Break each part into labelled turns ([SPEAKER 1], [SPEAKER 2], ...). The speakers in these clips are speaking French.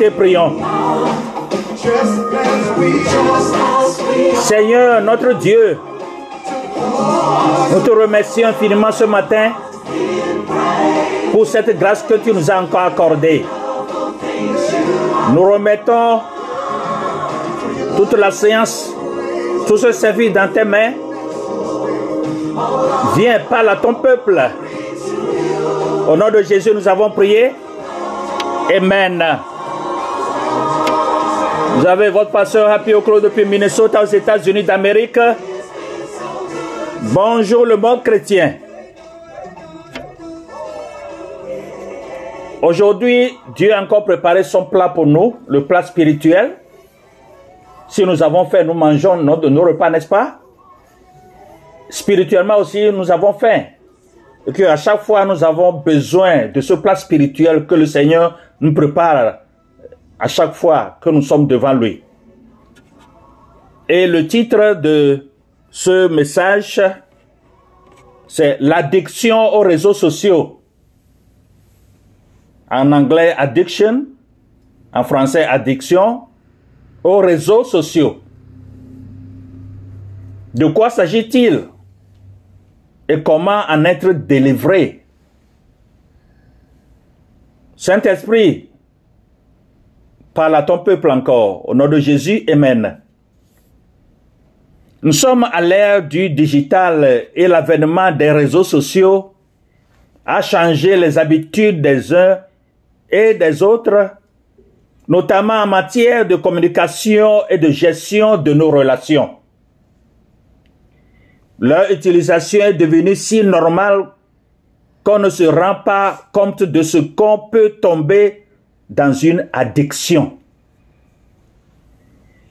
[SPEAKER 1] Et prions. Seigneur, notre Dieu, nous te remercions infiniment ce matin pour cette grâce que tu nous as encore accordée. Nous remettons toute la séance, tout ce service dans tes mains. Viens, parle à ton peuple. Au nom de Jésus, nous avons prié. Amen. Vous avez votre pasteur Happy Oclo depuis Minnesota aux États-Unis d'Amérique. Bonjour le monde chrétien. Aujourd'hui, Dieu a encore préparé son plat pour nous, le plat spirituel. Si nous avons fait, nous mangeons nos, nos repas, n'est-ce pas? Spirituellement aussi, nous avons faim. Et qu'à chaque fois, nous avons besoin de ce plat spirituel que le Seigneur nous prépare à chaque fois que nous sommes devant lui. Et le titre de ce message, c'est l'addiction aux réseaux sociaux. En anglais, addiction. En français, addiction aux réseaux sociaux. De quoi s'agit-il? Et comment en être délivré? Saint-Esprit, parle à ton peuple encore. Au nom de Jésus, Amen. Nous sommes à l'ère du digital et l'avènement des réseaux sociaux a changé les habitudes des uns et des autres, notamment en matière de communication et de gestion de nos relations. Leur utilisation est devenue si normale qu'on ne se rend pas compte de ce qu'on peut tomber dans une addiction.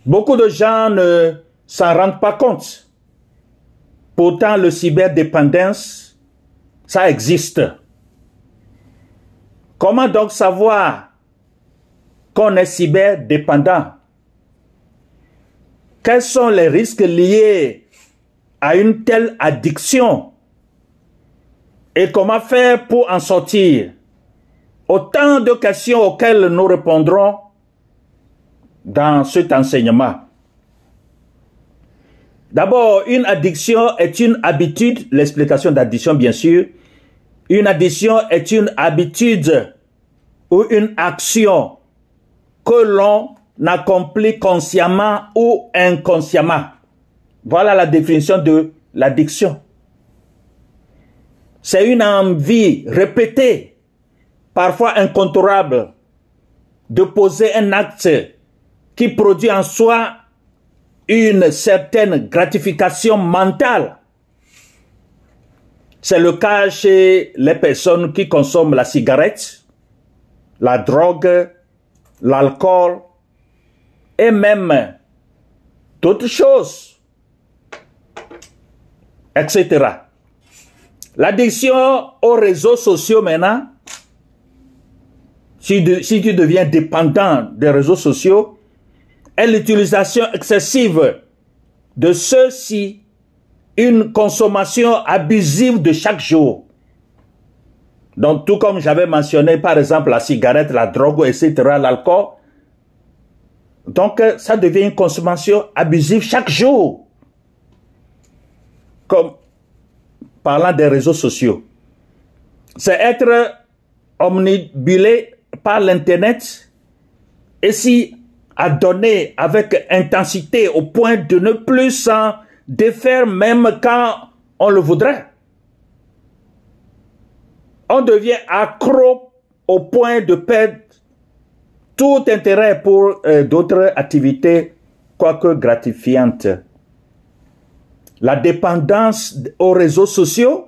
[SPEAKER 1] Beaucoup de gens ne s'en rendent pas compte. Pourtant, le cyberdépendance, ça existe. Comment donc savoir qu'on est cyberdépendant? Quels sont les risques liés à une telle addiction? Et comment faire pour en sortir? Autant de questions auxquelles nous répondrons dans cet enseignement. D'abord, une addiction est une habitude, l'explication d'addiction bien sûr. Une addiction est une habitude ou une action que l'on accomplit consciemment ou inconsciemment. Voilà la définition de l'addiction. C'est une envie répétée, parfois incontrôlable, de poser un acte qui produit en soi une certaine gratification mentale. C'est le cas chez les personnes qui consomment la cigarette, la drogue, l'alcool et même d'autres choses, etc. L'addiction aux réseaux sociaux maintenant, si, si tu deviens dépendant des réseaux sociaux, est l'utilisation excessive de ceux-ci, une consommation abusive de chaque jour. Donc, tout comme j'avais mentionné, par exemple, la cigarette, la drogue, etc., l'alcool. Donc, ça devient une consommation abusive chaque jour. Comme parlant des réseaux sociaux. C'est être omnibulé par l'Internet et si à donner avec intensité au point de ne plus s'en défaire même quand on le voudrait. On devient accro au point de perdre tout intérêt pour euh, d'autres activités, quoique gratifiantes. La dépendance aux réseaux sociaux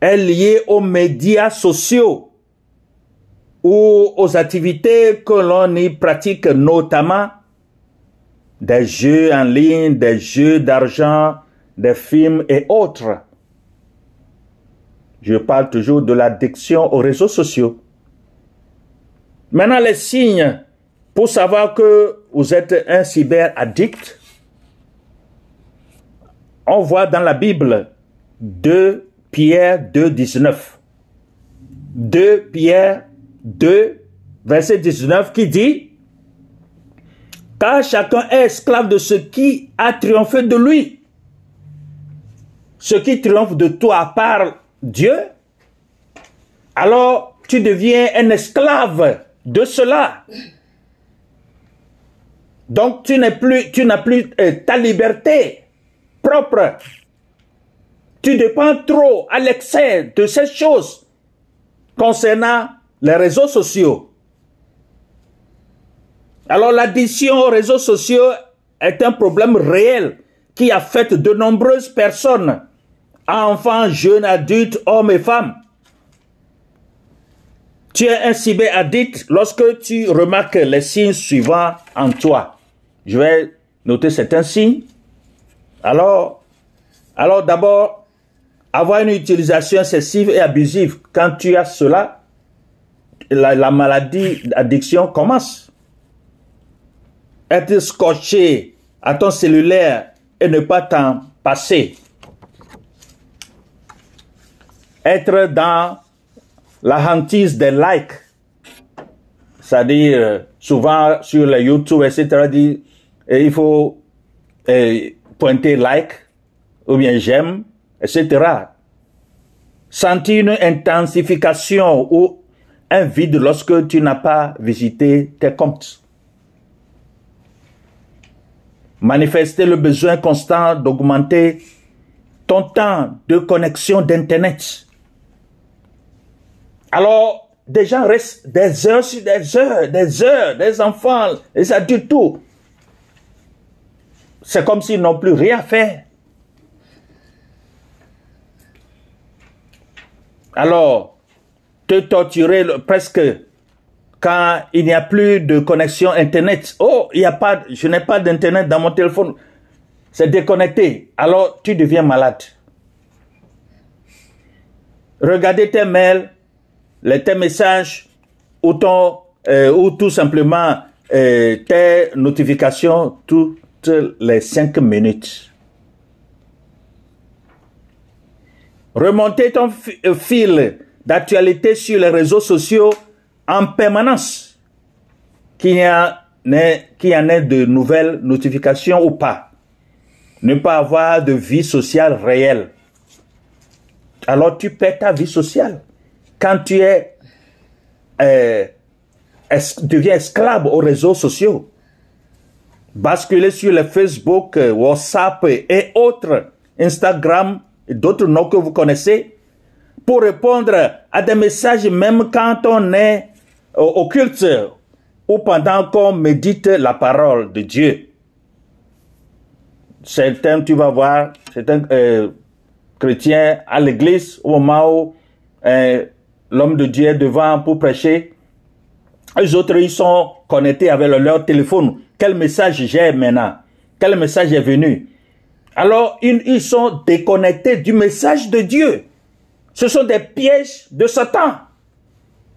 [SPEAKER 1] est liée aux médias sociaux ou aux activités que l'on y pratique, notamment des jeux en ligne, des jeux d'argent, des films et autres. Je parle toujours de l'addiction aux réseaux sociaux. Maintenant, les signes pour savoir que vous êtes un cyber-addict, on voit dans la Bible 2 Pierre 2, 19. 2 Pierre 2, verset 19, qui dit, car chacun est esclave de ce qui a triomphé de lui. Ce qui triomphe de toi par Dieu, alors tu deviens un esclave de cela. Donc tu n'es plus, tu n'as plus euh, ta liberté propre. Tu dépends trop à l'excès de ces choses concernant les réseaux sociaux. Alors l'addition aux réseaux sociaux est un problème réel qui affecte de nombreuses personnes, enfants, jeunes, adultes, hommes et femmes. Tu es un cyber-addict lorsque tu remarques les signes suivants en toi. Je vais noter certains signes. Alors, alors d'abord, avoir une utilisation excessive et abusive. Quand tu as cela, la, la maladie d'addiction commence être scotché à ton cellulaire et ne pas t'en passer. Être dans la hantise des likes. C'est-à-dire, souvent sur les YouTube, etc., et il faut pointer like ou bien j'aime, etc. Sentir une intensification ou un vide lorsque tu n'as pas visité tes comptes manifester le besoin constant d'augmenter ton temps de connexion d'Internet. Alors, des gens restent des heures sur des heures, des heures, des enfants, des adultes, tout. C'est comme s'ils n'ont plus rien fait. Alors, te torturer presque quand il n'y a plus de connexion Internet. Oh, il y a pas, je n'ai pas d'Internet dans mon téléphone. C'est déconnecté. Alors, tu deviens malade. Regardez tes mails, les, tes messages, ou, ton, euh, ou tout simplement euh, tes notifications toutes les cinq minutes. Remontez ton euh, fil d'actualité sur les réseaux sociaux en permanence qu'il y, en ait de nouvelles notifications ou pas. Ne pas avoir de vie sociale réelle. Alors tu perds ta vie sociale. Quand tu es, euh, deviens esclave aux réseaux sociaux. Basculer sur le Facebook, euh, WhatsApp et autres, Instagram et d'autres noms que vous connaissez, pour répondre à des messages même quand on est au culte ou pendant qu'on médite la parole de Dieu. Certains, tu vas voir, certains euh, chrétiens à l'église, au moment où euh, l'homme de Dieu est devant pour prêcher, les autres, ils sont connectés avec leur téléphone. Quel message j'ai maintenant? Quel message est venu? Alors, ils, ils sont déconnectés du message de Dieu. Ce sont des pièges de Satan.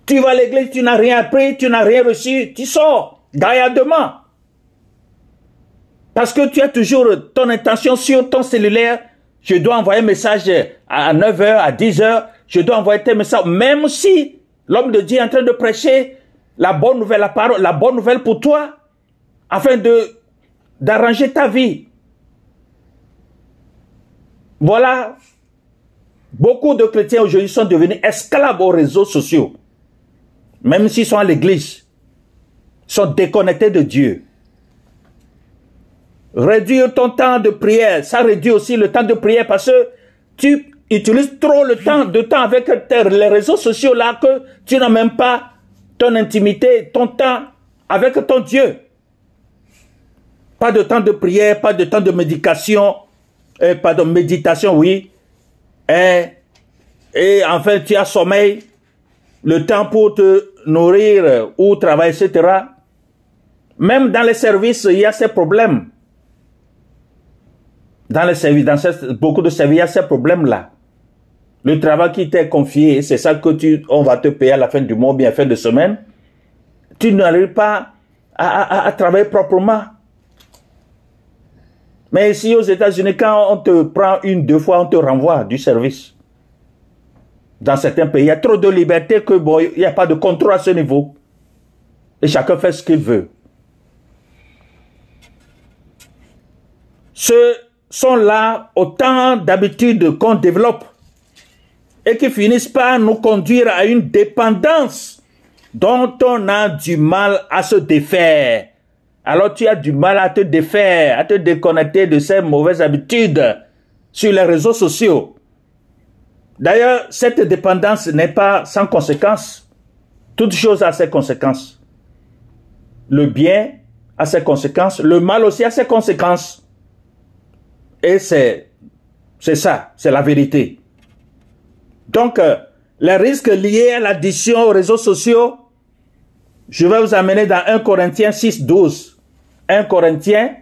[SPEAKER 1] Tu vas à l'église, tu n'as rien appris, tu n'as rien reçu, tu sors gaillardement. Parce que tu as toujours ton intention sur ton cellulaire. Je dois envoyer un message à 9h, à 10h. Je dois envoyer tes messages. Même si l'homme de Dieu est en train de prêcher la bonne nouvelle, la parole, la bonne nouvelle pour toi, afin de, d'arranger ta vie. Voilà. Beaucoup de chrétiens aujourd'hui sont devenus esclaves aux réseaux sociaux même s'ils sont à l'église, sont déconnectés de Dieu. Réduire ton temps de prière, ça réduit aussi le temps de prière parce que tu utilises trop le temps de temps avec les réseaux sociaux là que tu n'as même pas ton intimité, ton temps avec ton Dieu. Pas de temps de prière, pas de temps de médication, pas de méditation, oui. Et, et tu as sommeil, le temps pour te nourrir ou travailler, etc. Même dans les services, il y a ces problèmes. Dans les services, dans beaucoup de services, il y a ces problèmes-là. Le travail qui t'est confié, c'est ça que tu, on va te payer à la fin du mois, bien fin de semaine. Tu n'arrives pas à, à travailler proprement. Mais ici aux États-Unis, quand on te prend une, deux fois, on te renvoie du service dans certains pays. Il y a trop de liberté que bon, il n'y a pas de contrôle à ce niveau. Et chacun fait ce qu'il veut. Ce sont là autant d'habitudes qu'on développe et qui finissent par nous conduire à une dépendance dont on a du mal à se défaire. Alors tu as du mal à te défaire, à te déconnecter de ces mauvaises habitudes sur les réseaux sociaux. D'ailleurs, cette dépendance n'est pas sans conséquences. Toute chose a ses conséquences. Le bien a ses conséquences, le mal aussi a ses conséquences. Et c'est, c'est ça, c'est la vérité. Donc, euh, les risques liés à l'addition aux réseaux sociaux, je vais vous amener dans 1 Corinthiens 6, 12. 1 Corinthiens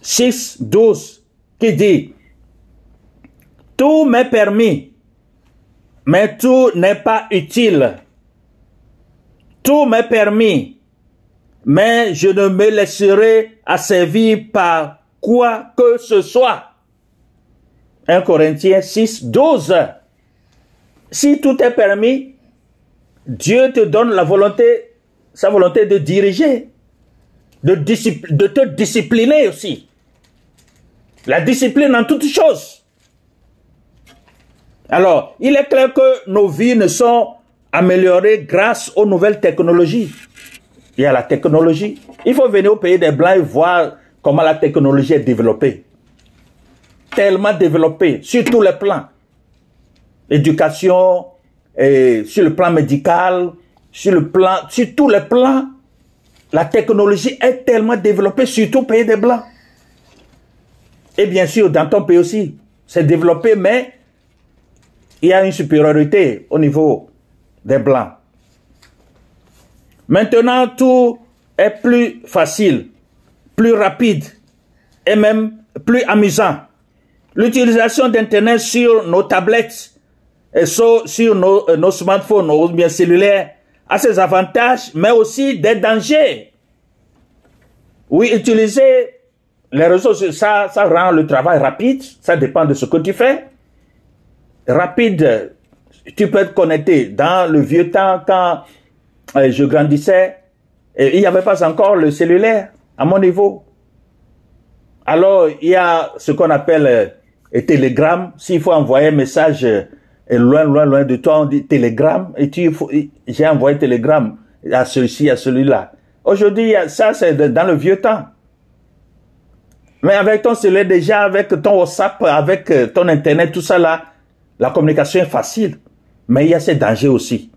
[SPEAKER 1] 6, 12, qui dit, tout m'est permis, mais tout n'est pas utile. Tout m'est permis, mais je ne me laisserai asservir par quoi que ce soit. 1 Corinthiens 6, 12. Si tout est permis, Dieu te donne la volonté, sa volonté de diriger, de, te discipliner aussi. La discipline en toutes choses. Alors, il est clair que nos vies ne sont améliorées grâce aux nouvelles technologies. Il y a la technologie. Il faut venir au pays des Blancs et voir comment la technologie est développée. Tellement développée sur tous les plans. Éducation, et sur le plan médical, sur le plan, sur tous les plans, la technologie est tellement développée, surtout au pays des Blancs. Et bien sûr, dans ton pays aussi, c'est développé, mais il y a une supériorité au niveau des Blancs. Maintenant, tout est plus facile, plus rapide et même plus amusant. L'utilisation d'Internet sur nos tablettes et sur, nos, euh, nos smartphones ou bien cellulaires a ses avantages, mais aussi des dangers. Oui, utiliser les réseaux, ça, ça rend le travail rapide, ça dépend de ce que tu fais. Rapide, tu peux être connecté. Dans le vieux temps, quand euh, je grandissais, il n'y avait pas encore le cellulaire à mon niveau. Alors, il y a ce qu'on appelle euh, télégramme. S'il faut envoyer un message euh, loin, loin, loin de toi, on dit télégramme. Et tu, j'ai envoyé télégramme à celui-ci, à celui-là. Aujourd'hui, ça, c'est dans le vieux temps. Mais avec ton cellulaire déjà, avec ton WhatsApp, avec euh, ton Internet, tout ça là, la communication est facile. Mais il y a ces dangers aussi.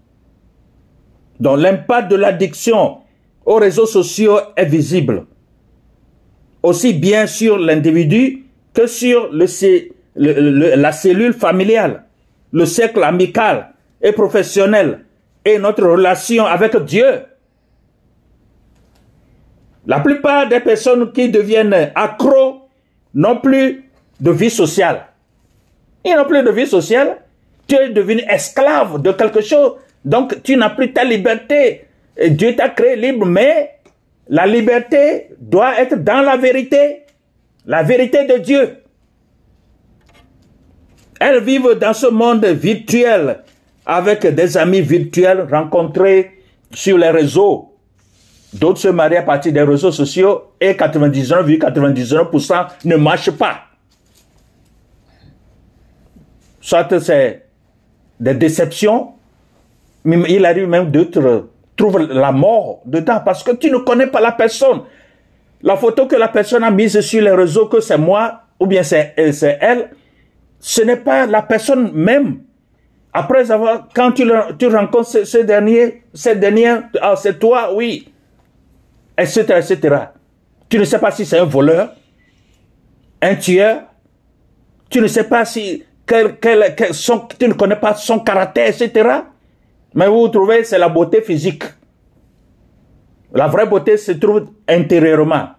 [SPEAKER 1] Donc l'impact de l'addiction aux réseaux sociaux est visible. Aussi bien sur l'individu que sur le, la cellule familiale, le cercle amical et professionnel et notre relation avec Dieu. La plupart des personnes qui deviennent accros n'ont plus de vie sociale. Ils n'ont plus de vie sociale. Tu es devenu esclave de quelque chose. Donc tu n'as plus ta liberté. Dieu t'a créé libre, mais la liberté doit être dans la vérité. La vérité de Dieu. Elles vivent dans ce monde virtuel avec des amis virtuels rencontrés sur les réseaux D'autres se marient à partir des réseaux sociaux et 99,99% ne marchent pas. Soit c'est des déceptions, mais il arrive même d'autres trouvent la mort dedans parce que tu ne connais pas la personne. La photo que la personne a mise sur les réseaux, que c'est moi ou bien c'est elle, ce n'est pas la personne même. Après avoir, quand tu, tu rencontres ce, ce dernier, ce dernier, ah, c'est toi, oui etc., etc. Tu ne sais pas si c'est un voleur, un tueur. Tu ne sais pas si quel, son, tu ne connais pas son caractère, etc. Mais vous trouvez, c'est la beauté physique. La vraie beauté se trouve intérieurement.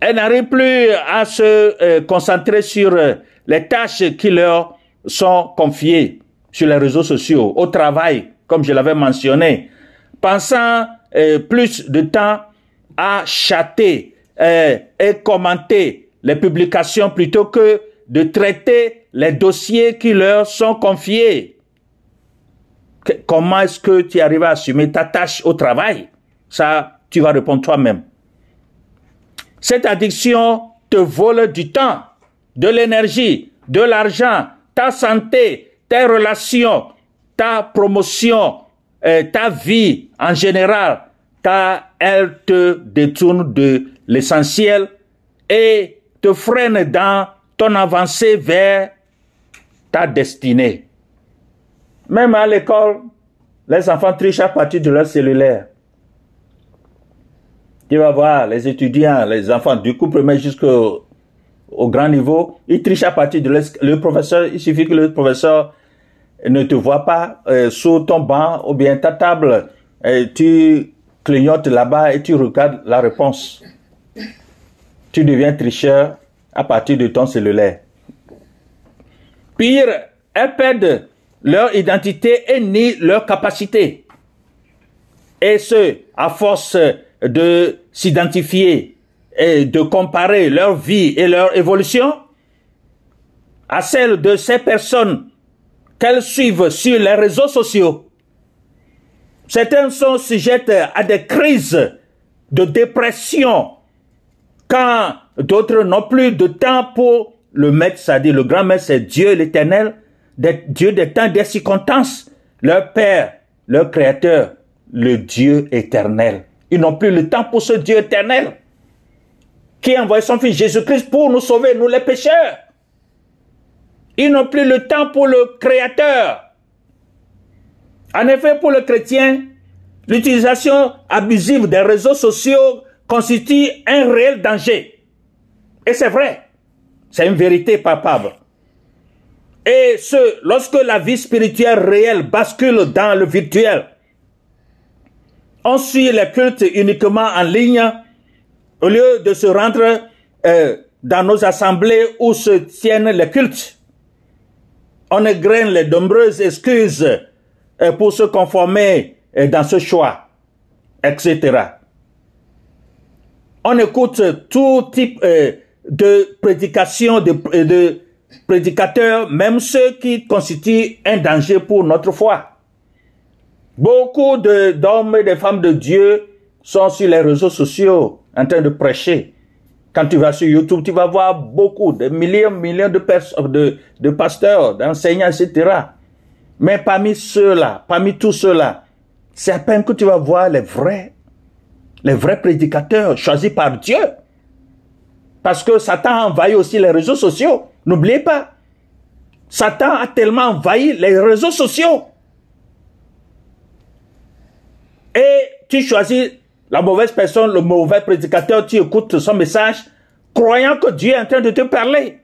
[SPEAKER 1] Elle n'arrive plus à se euh, concentrer sur euh, les tâches qui leur sont confiées sur les réseaux sociaux, au travail, comme je l'avais mentionné, pensant euh, plus de temps à chatter et commenter les publications plutôt que de traiter les dossiers qui leur sont confiés. comment est-ce que tu arrives à assumer ta tâche au travail? Ça, tu vas répondre toi-même. Cette addiction te vole du temps, de l'énergie, de l'argent, ta santé, tes relations, ta promotion, euh, ta vie en général, ta, elle te détourne de l'essentiel et te freine dans ton avancée vers ta destinée. Même à l'école, les enfants trichent à partir de leur cellulaire. Tu vas voir les étudiants, les enfants du coup premier jusqu'au au grand niveau, ils trichent à partir de le professeur. Il suffit que le professeur ne te voit pas euh, sur ton banc ou bien ta table. Et tu clignotes là-bas et tu regardes la réponse. Tu deviens tricheur à partir de ton cellulaire. Pire, elles perdent leur identité et ni leur capacité. Et ce, à force de s'identifier et de comparer leur vie et leur évolution à celle de ces personnes qu'elles suivent sur les réseaux sociaux. Certains sont sujets à des crises de dépression quand d'autres n'ont plus de temps pour le maître, c'est-à-dire le grand maître, c'est Dieu l'éternel, Dieu des temps, des circonstances, leur Père, leur Créateur, le Dieu éternel. Ils n'ont plus le temps pour ce Dieu éternel qui a envoyé son Fils Jésus-Christ pour nous sauver, nous les pécheurs. Ils n'ont plus le temps pour le Créateur. En effet, pour le chrétien, l'utilisation abusive des réseaux sociaux constitue un réel danger. Et c'est vrai. C'est une vérité palpable. Et ce, lorsque la vie spirituelle réelle bascule dans le virtuel, on suit les cultes uniquement en ligne au lieu de se rendre euh, dans nos assemblées où se tiennent les cultes. On égrène les nombreuses excuses euh, pour se conformer euh, dans ce choix, etc. On écoute tout type de prédication de, de prédicateurs, même ceux qui constituent un danger pour notre foi. Beaucoup d'hommes et de femmes de Dieu sont sur les réseaux sociaux en train de prêcher. Quand tu vas sur YouTube, tu vas voir beaucoup, de millions, millions de personnes, de, de pasteurs, d'enseignants, etc. Mais parmi ceux-là, parmi tous ceux-là, c'est à peine que tu vas voir les vrais, les vrais prédicateurs choisis par Dieu. Parce que Satan a envahi aussi les réseaux sociaux. N'oubliez pas. Satan a tellement envahi les réseaux sociaux. Et tu choisis la mauvaise personne, le mauvais prédicateur, tu écoutes son message, croyant que Dieu est en train de te parler.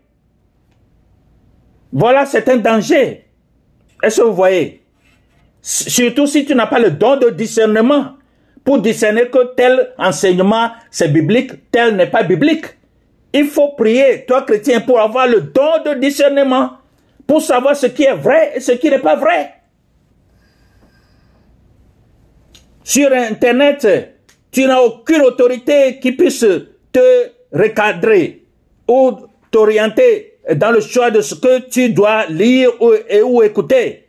[SPEAKER 1] Voilà, c'est un danger. Est-ce que vous voyez? Surtout si tu n'as pas le don de discernement pour discerner que tel enseignement c'est biblique, tel n'est pas biblique. Il faut prier, toi chrétien, pour avoir le don de discernement, pour savoir ce qui est vrai et ce qui n'est pas vrai. Sur Internet, tu n'as aucune autorité qui puisse te recadrer ou t'orienter dans le choix de ce que tu dois lire et, ou écouter.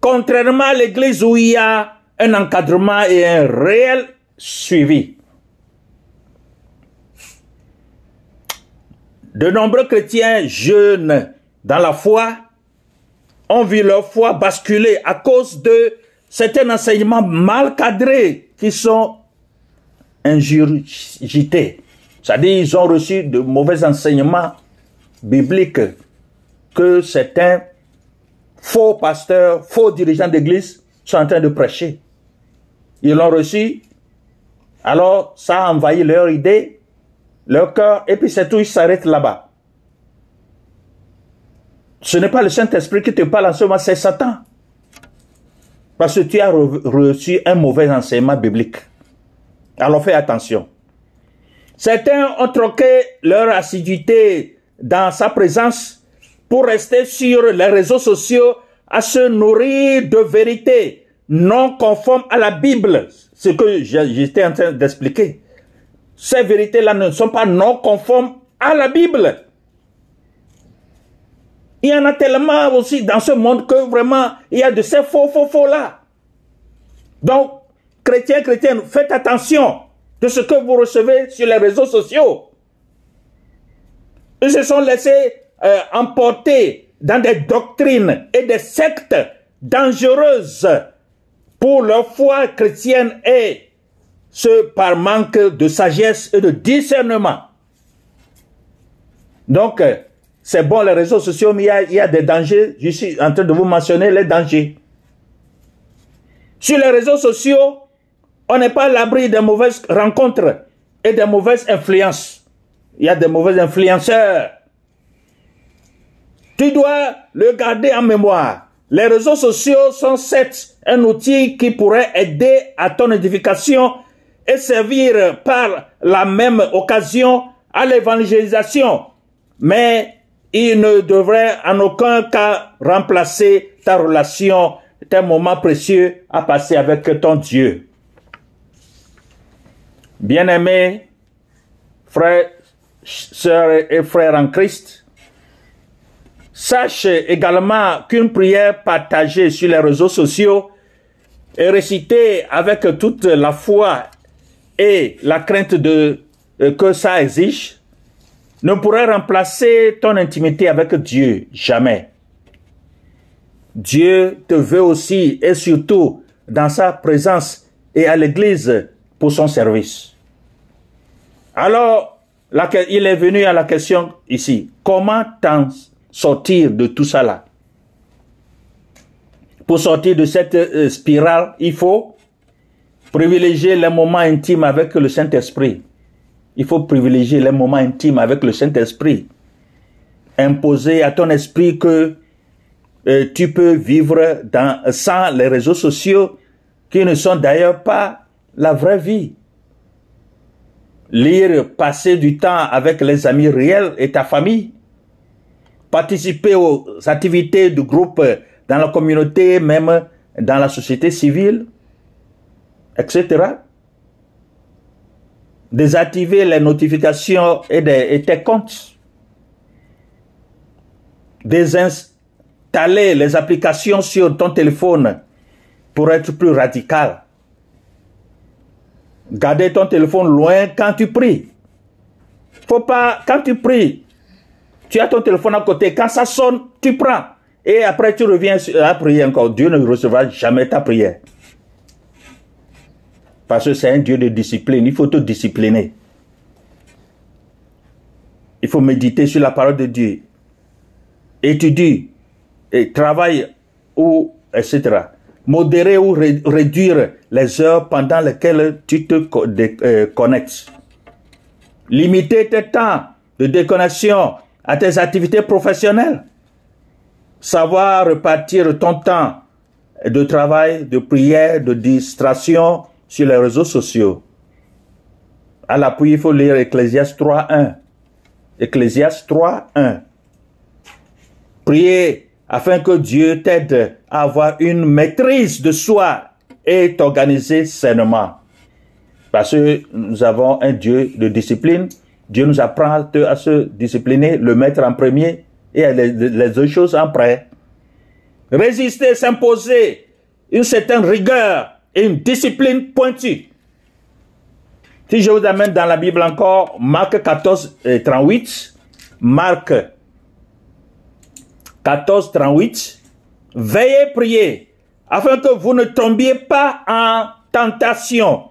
[SPEAKER 1] Contrairement à l'église où il y a un encadrement et un réel suivi. De nombreux chrétiens jeunes dans la foi ont vu leur foi basculer à cause de certains enseignements mal cadrés qui sont ingurgités. C'est-à-dire ils ont reçu de mauvais enseignements bibliques que certains faux pasteurs, faux dirigeants d'église sont en train de prêcher. Ils l'ont reçu, alors ça a envahi leur idée leur cœur, et puis c'est tout, ils s'arrêtent là-bas. Ce n'est pas le Saint-Esprit qui te parle en ce moment, c'est Satan. Parce que tu as reçu un mauvais enseignement biblique. Alors fais attention. Certains ont troqué leur assiduité dans sa présence pour rester sur les réseaux sociaux à se nourrir de vérités non conformes à la Bible. Ce que j'étais en train d'expliquer ces vérités-là ne sont pas non conformes à la Bible. Il y en a tellement aussi dans ce monde que vraiment, il y a de ces faux, faux, faux là. Donc, chrétiens, chrétiennes, faites attention de ce que vous recevez sur les réseaux sociaux. Ils se sont laissés euh, emporter dans des doctrines et des sectes dangereuses pour leur foi chrétienne et ce par manque de sagesse et de discernement. Donc, euh, c'est bon les réseaux sociaux, mais il y, a, des dangers. Je suis en train de vous mentionner les dangers. Sur les réseaux sociaux, on n'est pas à l'abri des mauvaises rencontres et des mauvaises influences. Il y a des mauvais influenceurs. Tu dois le garder en mémoire. Les réseaux sociaux sont certes un outil qui pourrait aider à ton édification et servir par la même occasion à l'évangélisation. Mais il ne devrait en aucun cas remplacer ta relation, tes moments précieux à passer avec ton Dieu. Bien-aimés, frères, sœurs et frères en Christ, sache également qu'une prière partagée sur les réseaux sociaux et récitée avec toute la foi et la crainte de, euh, que ça exige ne pourrait remplacer ton intimité avec Dieu, jamais. Dieu te veut aussi et surtout dans sa présence et à l'église pour son service. Alors, il est venu à la question ici, comment t'en sortir de tout ça là? Pour sortir de cette euh, spirale, il faut privilégier les moments intimes avec le Saint-Esprit. Il faut privilégier les moments intimes avec le Saint-Esprit. Imposer à ton esprit que euh, tu peux vivre dans, sans les réseaux sociaux qui ne sont d'ailleurs pas la vraie vie. Lire, passer du temps avec les amis réels et ta famille. Participer aux activités du groupe dans la communauté, même dans la société civile, etc désactiver les notifications et, tes comptes, désinstaller les applications sur ton téléphone pour être plus radical. Garder ton téléphone loin quand tu pries. Faut pas, quand tu pries, tu as ton téléphone à côté. Quand ça sonne, tu prends. Et après, tu reviens à prier encore. Dieu ne recevra jamais ta prière. Parce que c'est un Dieu de discipline. Il faut te discipliner. Il faut méditer sur la parole de Dieu. Étudier, et travailler, ou, etc. Modérer ou réduire les heures pendant lesquelles tu te euh, connectes. Limiter tes temps de déconnexion à tes activités professionnelles. Savoir repartir ton temps de travail, de prière, de distraction, sur les réseaux sociaux. À l'appui, il faut lire Ecclésias 3.1. Ecclésias 3.1. Priez afin que Dieu t'aide à avoir une maîtrise de soi et t'organiser sainement. Parce que nous avons un Dieu de discipline. Dieu nous apprend à se discipliner, le mettre en premier et les, les autres choses en prêt. Résister, s'imposer une certaine rigueur une discipline pointue. Si je vous amène dans la Bible encore, Marc 14, 38, Marc 14, 38, veillez prier afin que vous ne tombiez pas en tentation.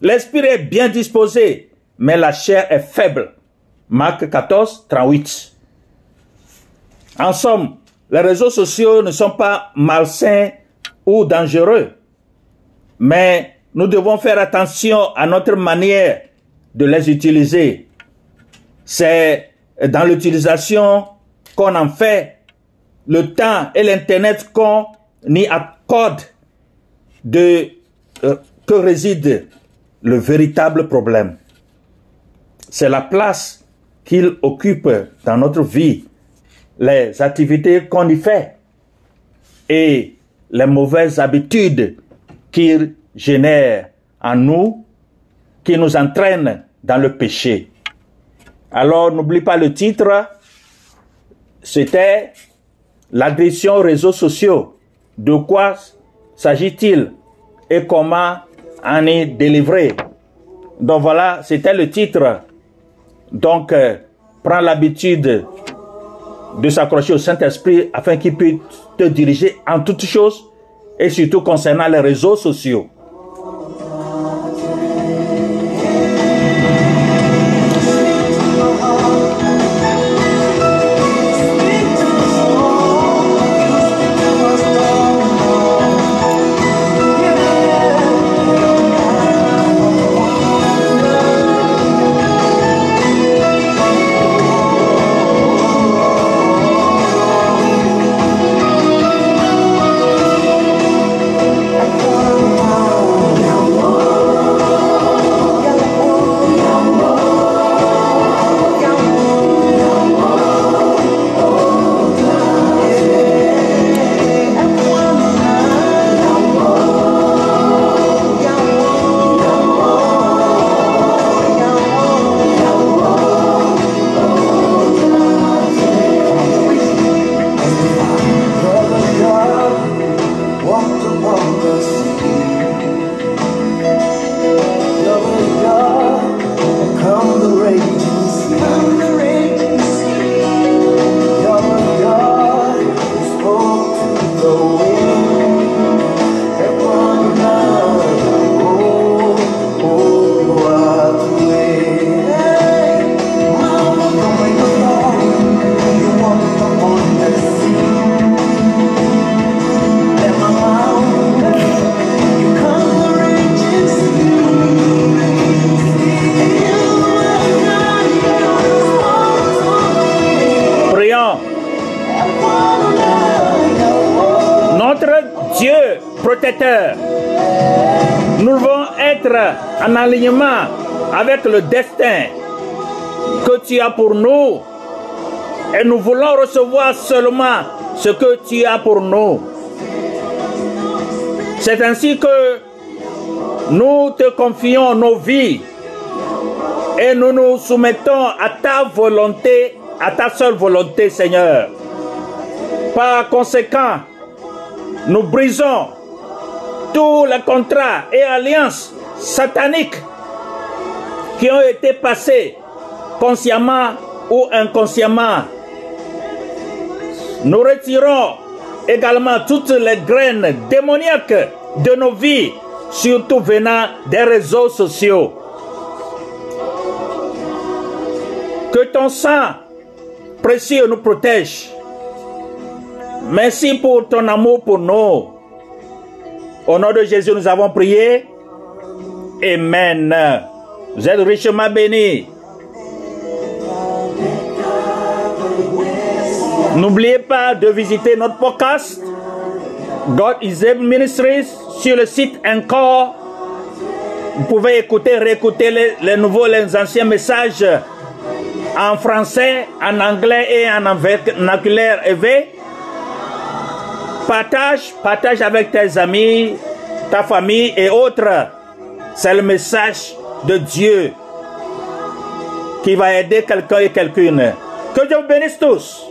[SPEAKER 1] L'esprit est bien disposé, mais la chair est faible. Marc 14, 38. En somme, les réseaux sociaux ne sont pas malsains ou dangereux mais nous devons faire attention à notre manière de les utiliser. C'est dans l'utilisation qu'on en fait, le temps et l'Internet qu'on y accorde de, euh, que réside le véritable problème. C'est la place qu'il occupe dans notre vie, les activités qu'on y fait et les mauvaises habitudes qui génère en nous, qui nous entraîne dans le péché. Alors n'oublie pas le titre, c'était l'agression aux réseaux sociaux. De quoi s'agit-il et comment en est délivré? Donc voilà, c'était le titre. Donc, euh, prends l'habitude de s'accrocher au Saint-Esprit afin qu'il puisse te diriger en toutes choses et surtout concernant les réseaux sociaux. Le destin que tu as pour nous. Et nous voulons recevoir seulement ce que tu as pour nous. C'est ainsi que nous te confions nos vies et nous nous soumettons à ta volonté, à ta seule volonté, Seigneur. Par conséquent, nous brisons tous les contrats et alliances sataniques qui ont été passés consciemment ou inconsciemment. Nous retirons également toutes les graines démoniaques de nos vies, surtout venant des réseaux sociaux. Que ton sang précieux nous protège. Merci pour ton amour pour nous. Au nom de Jésus, nous avons prié. Amen. Vous êtes richement bénis. N'oubliez pas de visiter notre podcast God is Able Ministries sur le site encore. Vous pouvez écouter, réécouter les, nouveaux, les anciens messages en français, en anglais et en vernaculaire élevé. Partage, partage avec tes amis, ta famille et autres. C'est le message de Dieu qui va aider quelqu'un et quelqu'une. Que Dieu vous bénisse tous.